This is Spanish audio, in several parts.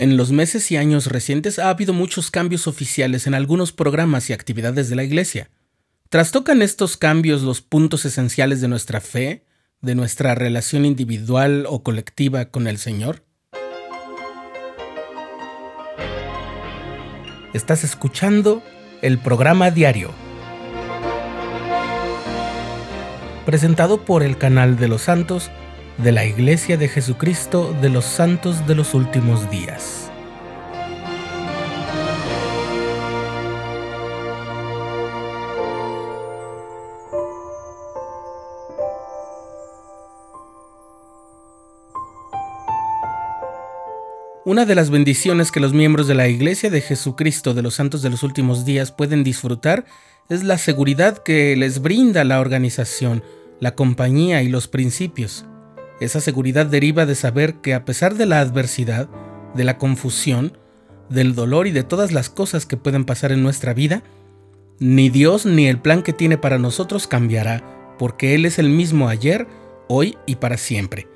En los meses y años recientes ha habido muchos cambios oficiales en algunos programas y actividades de la Iglesia. ¿Trastocan estos cambios los puntos esenciales de nuestra fe, de nuestra relación individual o colectiva con el Señor? Estás escuchando el programa diario, presentado por el canal de los santos de la Iglesia de Jesucristo de los Santos de los Últimos Días. Una de las bendiciones que los miembros de la Iglesia de Jesucristo de los Santos de los Últimos Días pueden disfrutar es la seguridad que les brinda la organización, la compañía y los principios. Esa seguridad deriva de saber que a pesar de la adversidad, de la confusión, del dolor y de todas las cosas que pueden pasar en nuestra vida, ni Dios ni el plan que tiene para nosotros cambiará, porque Él es el mismo ayer, hoy y para siempre.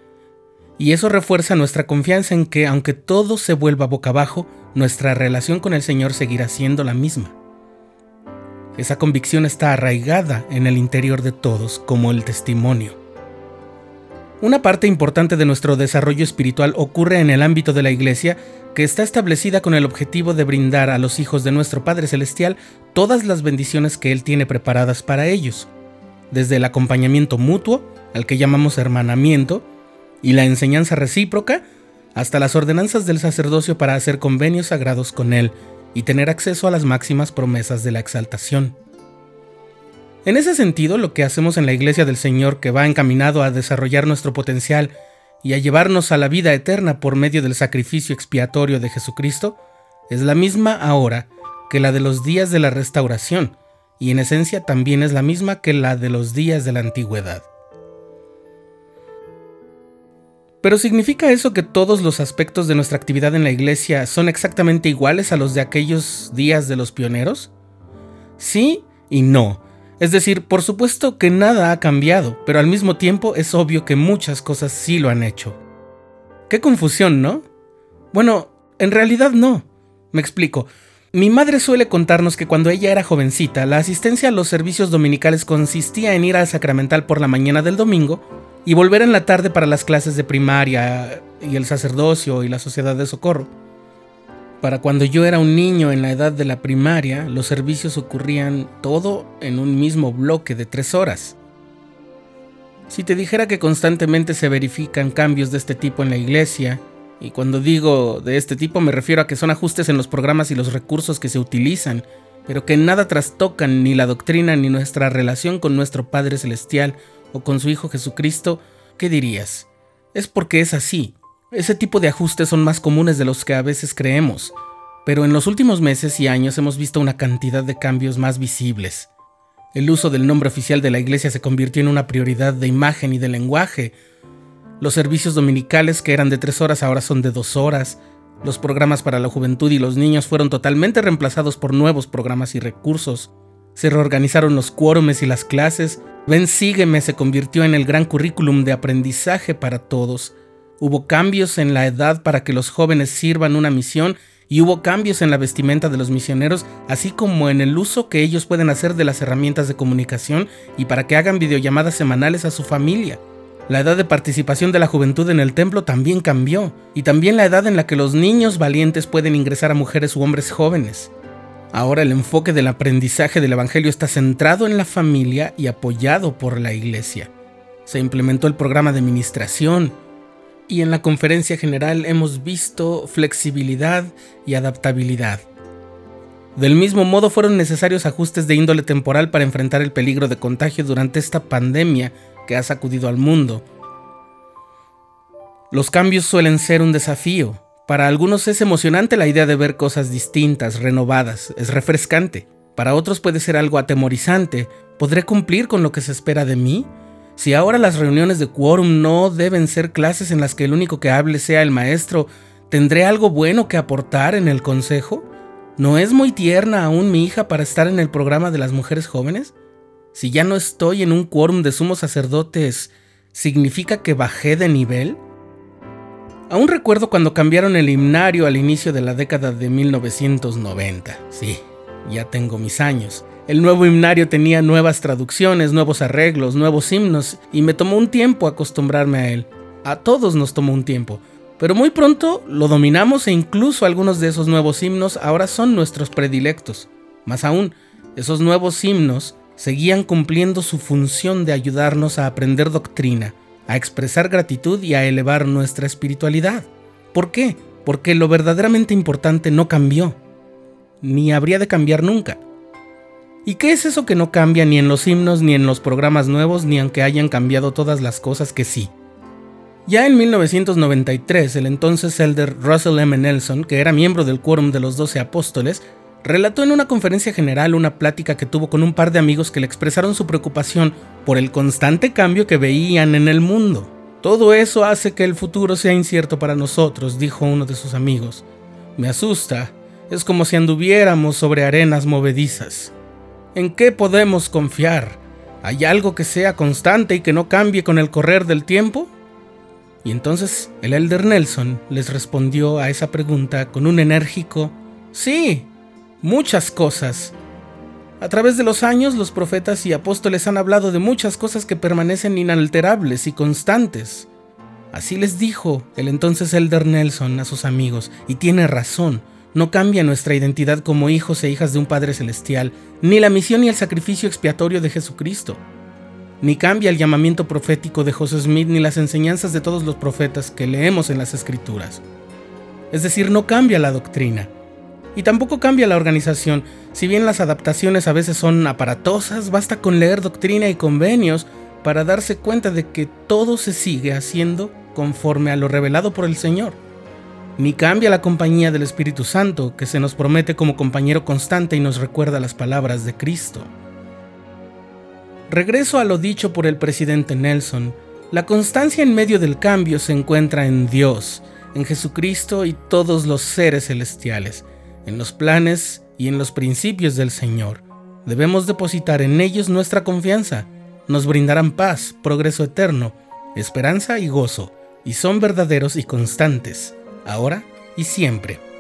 Y eso refuerza nuestra confianza en que, aunque todo se vuelva boca abajo, nuestra relación con el Señor seguirá siendo la misma. Esa convicción está arraigada en el interior de todos como el testimonio. Una parte importante de nuestro desarrollo espiritual ocurre en el ámbito de la Iglesia, que está establecida con el objetivo de brindar a los hijos de nuestro Padre Celestial todas las bendiciones que Él tiene preparadas para ellos, desde el acompañamiento mutuo, al que llamamos hermanamiento, y la enseñanza recíproca, hasta las ordenanzas del sacerdocio para hacer convenios sagrados con Él y tener acceso a las máximas promesas de la exaltación. En ese sentido, lo que hacemos en la Iglesia del Señor, que va encaminado a desarrollar nuestro potencial y a llevarnos a la vida eterna por medio del sacrificio expiatorio de Jesucristo, es la misma ahora que la de los días de la restauración, y en esencia también es la misma que la de los días de la antigüedad. Pero ¿significa eso que todos los aspectos de nuestra actividad en la iglesia son exactamente iguales a los de aquellos días de los pioneros? Sí y no. Es decir, por supuesto que nada ha cambiado, pero al mismo tiempo es obvio que muchas cosas sí lo han hecho. Qué confusión, ¿no? Bueno, en realidad no. Me explico. Mi madre suele contarnos que cuando ella era jovencita, la asistencia a los servicios dominicales consistía en ir al sacramental por la mañana del domingo y volver en la tarde para las clases de primaria y el sacerdocio y la sociedad de socorro. Para cuando yo era un niño en la edad de la primaria, los servicios ocurrían todo en un mismo bloque de tres horas. Si te dijera que constantemente se verifican cambios de este tipo en la iglesia, y cuando digo de este tipo me refiero a que son ajustes en los programas y los recursos que se utilizan, pero que nada trastocan ni la doctrina ni nuestra relación con nuestro Padre Celestial o con su Hijo Jesucristo, ¿qué dirías? Es porque es así, ese tipo de ajustes son más comunes de los que a veces creemos, pero en los últimos meses y años hemos visto una cantidad de cambios más visibles. El uso del nombre oficial de la iglesia se convirtió en una prioridad de imagen y de lenguaje. Los servicios dominicales que eran de tres horas ahora son de dos horas. Los programas para la juventud y los niños fueron totalmente reemplazados por nuevos programas y recursos. Se reorganizaron los quórumes y las clases. Ven Sígueme se convirtió en el gran currículum de aprendizaje para todos. Hubo cambios en la edad para que los jóvenes sirvan una misión y hubo cambios en la vestimenta de los misioneros, así como en el uso que ellos pueden hacer de las herramientas de comunicación y para que hagan videollamadas semanales a su familia. La edad de participación de la juventud en el templo también cambió, y también la edad en la que los niños valientes pueden ingresar a mujeres u hombres jóvenes. Ahora el enfoque del aprendizaje del Evangelio está centrado en la familia y apoyado por la Iglesia. Se implementó el programa de ministración, y en la conferencia general hemos visto flexibilidad y adaptabilidad. Del mismo modo fueron necesarios ajustes de índole temporal para enfrentar el peligro de contagio durante esta pandemia que ha sacudido al mundo. Los cambios suelen ser un desafío. Para algunos es emocionante la idea de ver cosas distintas, renovadas, es refrescante. Para otros puede ser algo atemorizante. ¿Podré cumplir con lo que se espera de mí? Si ahora las reuniones de quórum no deben ser clases en las que el único que hable sea el maestro, ¿tendré algo bueno que aportar en el consejo? ¿No es muy tierna aún mi hija para estar en el programa de las mujeres jóvenes? Si ya no estoy en un quórum de sumos sacerdotes, ¿significa que bajé de nivel? Aún recuerdo cuando cambiaron el himnario al inicio de la década de 1990. Sí, ya tengo mis años. El nuevo himnario tenía nuevas traducciones, nuevos arreglos, nuevos himnos, y me tomó un tiempo acostumbrarme a él. A todos nos tomó un tiempo, pero muy pronto lo dominamos e incluso algunos de esos nuevos himnos ahora son nuestros predilectos. Más aún, esos nuevos himnos seguían cumpliendo su función de ayudarnos a aprender doctrina, a expresar gratitud y a elevar nuestra espiritualidad. ¿Por qué? Porque lo verdaderamente importante no cambió, ni habría de cambiar nunca. ¿Y qué es eso que no cambia ni en los himnos, ni en los programas nuevos, ni aunque hayan cambiado todas las cosas que sí? Ya en 1993, el entonces elder Russell M. Nelson, que era miembro del Quórum de los Doce Apóstoles, relató en una conferencia general una plática que tuvo con un par de amigos que le expresaron su preocupación por el constante cambio que veían en el mundo. Todo eso hace que el futuro sea incierto para nosotros, dijo uno de sus amigos. Me asusta, es como si anduviéramos sobre arenas movedizas. ¿En qué podemos confiar? ¿Hay algo que sea constante y que no cambie con el correr del tiempo? Y entonces el elder Nelson les respondió a esa pregunta con un enérgico Sí, muchas cosas. A través de los años los profetas y apóstoles han hablado de muchas cosas que permanecen inalterables y constantes. Así les dijo el entonces elder Nelson a sus amigos, y tiene razón, no cambia nuestra identidad como hijos e hijas de un Padre Celestial, ni la misión y el sacrificio expiatorio de Jesucristo ni cambia el llamamiento profético de José Smith ni las enseñanzas de todos los profetas que leemos en las escrituras. Es decir, no cambia la doctrina. Y tampoco cambia la organización. Si bien las adaptaciones a veces son aparatosas, basta con leer doctrina y convenios para darse cuenta de que todo se sigue haciendo conforme a lo revelado por el Señor. Ni cambia la compañía del Espíritu Santo, que se nos promete como compañero constante y nos recuerda las palabras de Cristo. Regreso a lo dicho por el presidente Nelson. La constancia en medio del cambio se encuentra en Dios, en Jesucristo y todos los seres celestiales, en los planes y en los principios del Señor. Debemos depositar en ellos nuestra confianza. Nos brindarán paz, progreso eterno, esperanza y gozo, y son verdaderos y constantes, ahora y siempre.